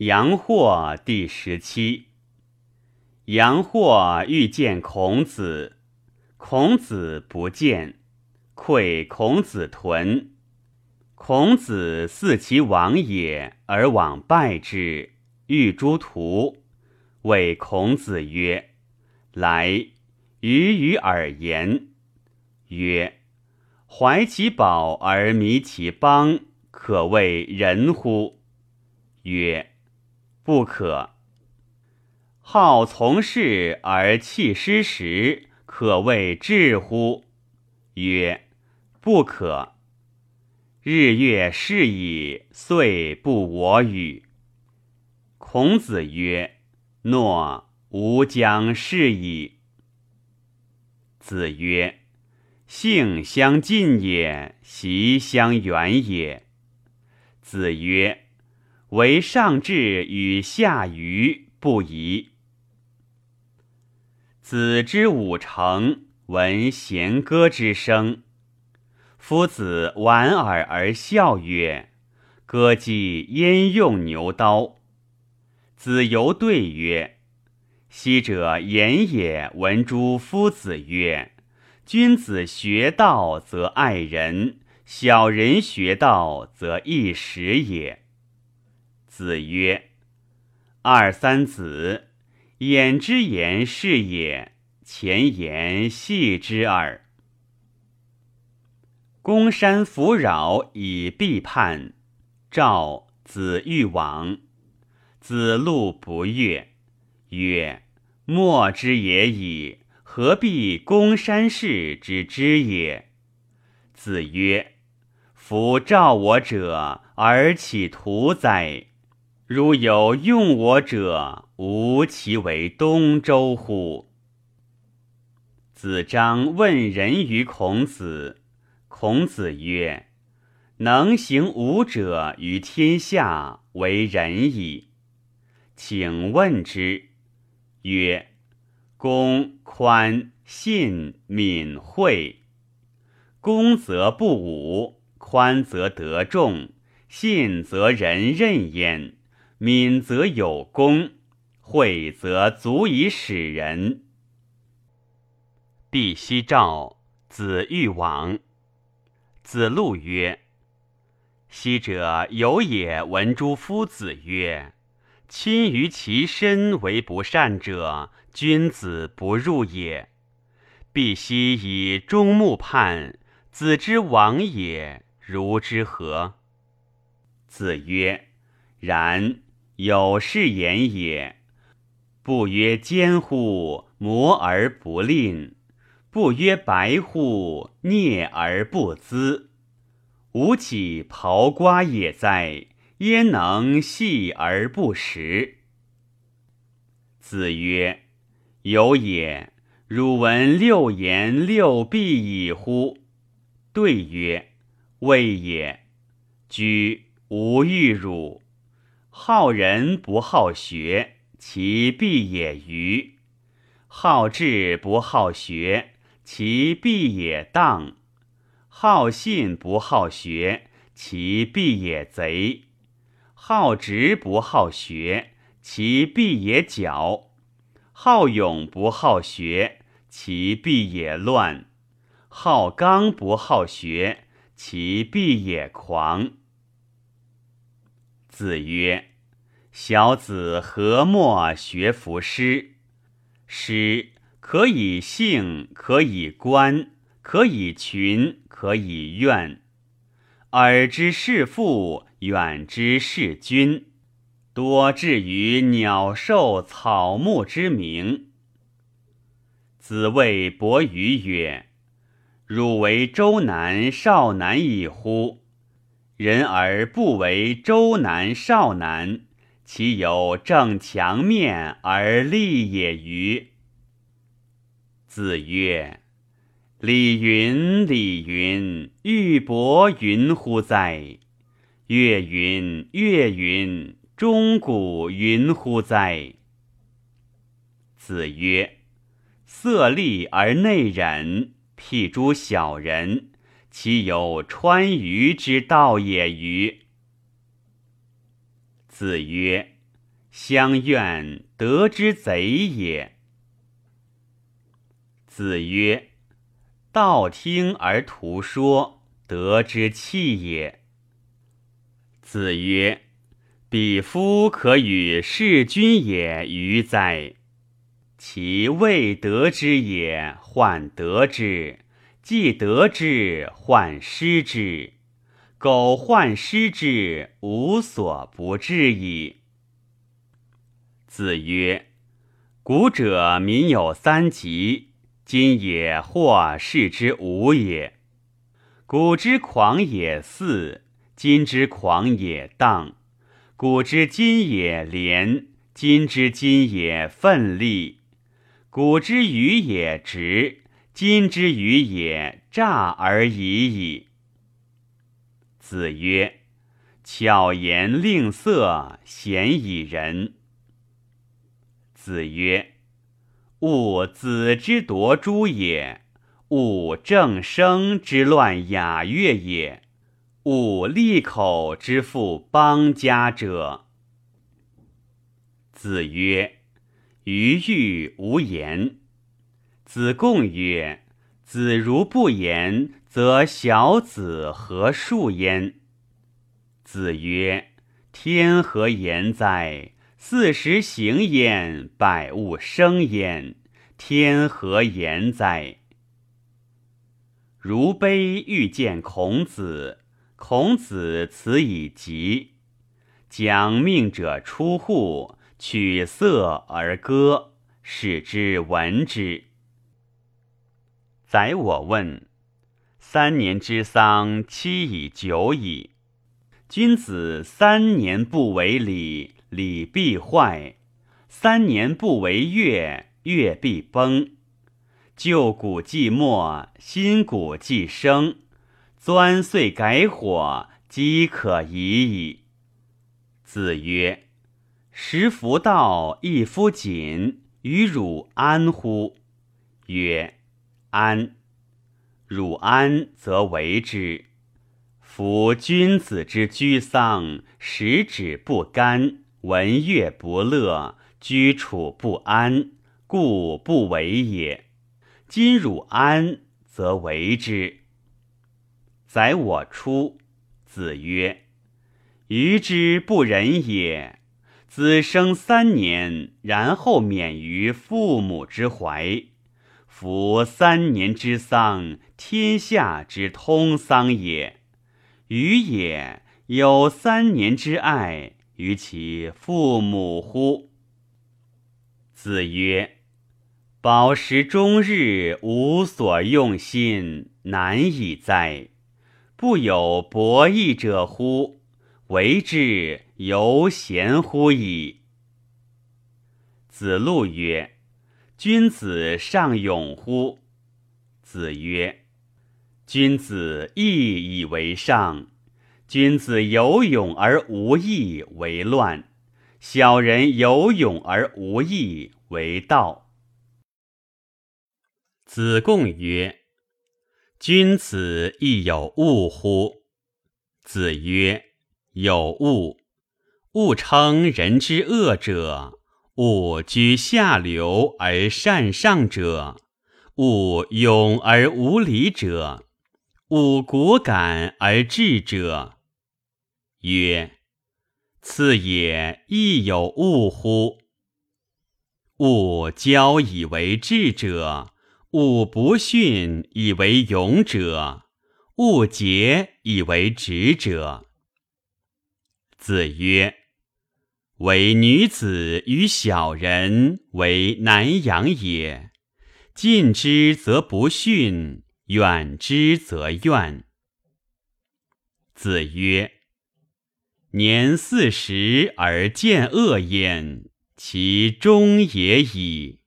阳货第十七。阳货欲见孔子，孔子不见，窥孔子屯。孔子似其往也，而往拜之，欲诸徒。谓孔子曰：“来，与与尔言。”曰：“怀其宝而迷其邦，可谓仁乎？”曰。不可。好从事而弃师时，可谓智乎？曰：不可。日月逝矣，岁不我与。孔子曰：诺，吾将逝矣。子曰：性相近也，习相远也。子曰。为上智与下愚不宜。子之五成，闻弦歌之声。夫子莞尔而笑曰：“歌姬焉用牛刀？”子游对曰：“昔者言也，闻诸夫子曰：‘君子学道则爱人，小人学道则易时也。’”子曰：“二三子，眼之言是也，前言戏之耳。公山弗扰以必叛，召子欲往，子路不悦，曰：‘莫之也已，何必公山氏之之也？’子曰：‘夫召我者，而岂徒哉？’”如有用我者，吾其为东周乎？子张问仁于孔子，孔子曰：“能行吾者于天下，为仁矣。”请问之。曰：“公宽信敏惠。公则不武，宽则得众，信则人任焉。”敏则有功，惠则足以使人。必奚召子欲往。子路曰：“昔者有也，闻诸夫子曰：‘亲于其身为不善者，君子不入也。’必奚以忠目判，子之往也，如之何？”子曰：“然。”有是言也，不曰奸乎？摩而不吝；不曰白乎？聂而不淄。吾岂刨瓜也哉？焉能细而不食？子曰：有也。汝闻六言六必矣乎？对曰：未也。居无欲汝。好人不好学，其必也愚；好智不好学，其必也当；好信不好学，其必也贼；好直不好学，其必也狡；好勇不好学，其必也乱；好刚不好学，其必也狂。子曰：“小子何莫学夫诗？诗可以兴，可以观，可以群，可以怨。耳之视父，远之视君，多至于鸟兽草木之名。”子谓伯鱼曰：“汝为周南、少南矣乎？”人而不为周南少南，其有正墙面而立也与？子曰：“礼云，礼云，玉帛云乎哉？月云，月云，钟鼓云乎哉？”子曰：“色厉而内荏，譬诸小人。”其有川渝之道也与？子曰：相怨得之贼也。”子曰：“道听而图说，得之器也。”子曰：“彼夫可与事君也与哉？其未得之也，患得之；既得之，患失之。苟患失之，无所不至矣。”子曰：“古者民有三急。”今也或视之无也。古之狂也肆，今之狂也荡；古之今也廉，今之今也奋力；古之愚也直，今之愚也诈而已矣。子曰：“巧言令色，鲜矣仁。”子曰。吾子之夺诸也，吾正声之乱雅乐也，吾利口之负邦家者。子曰：“余欲无言。”子贡曰：“子如不言，则小子何述焉？”子曰：“天何言哉？”四时行焉，百物生焉，天何言哉？如悲欲见孔子，孔子辞以疾。将命者出户，取色而歌，使之闻之。宰我问：三年之丧，期已久矣。君子三年不为礼。礼必坏，三年不为乐，乐必崩。旧鼓既没，新鼓既生。钻碎改火，饥可已矣。子曰：“食弗道，一夫谨，与汝安乎？”曰：“安。”汝安，则为之。夫君子之居丧，食指不甘。闻乐不乐，居处不安，故不为也。今汝安，则为之。宰我出。子曰：“余之不仁也。子生三年，然后免于父母之怀。夫三年之丧，天下之通丧也。余也有三年之爱。”于其父母乎？子曰：“饱食终日，无所用心，难以哉！不有博弈者乎？为之犹贤乎矣。”子路曰：“君子尚勇乎？”子曰：“君子义以为上。”君子有勇而无义为乱，小人有勇而无义为道。子贡曰：“君子亦有恶乎？”子曰：“有恶。恶称人之恶者，物居下流而善上者，物勇而无礼者，物果敢而智者。”曰：次也亦有物乎？物交以为智者，物不训以为勇者，物节以为直者。子曰：唯女子与小人为难养也。近之则不逊，远之则怨。子曰。年四十而见恶焉，其终也已。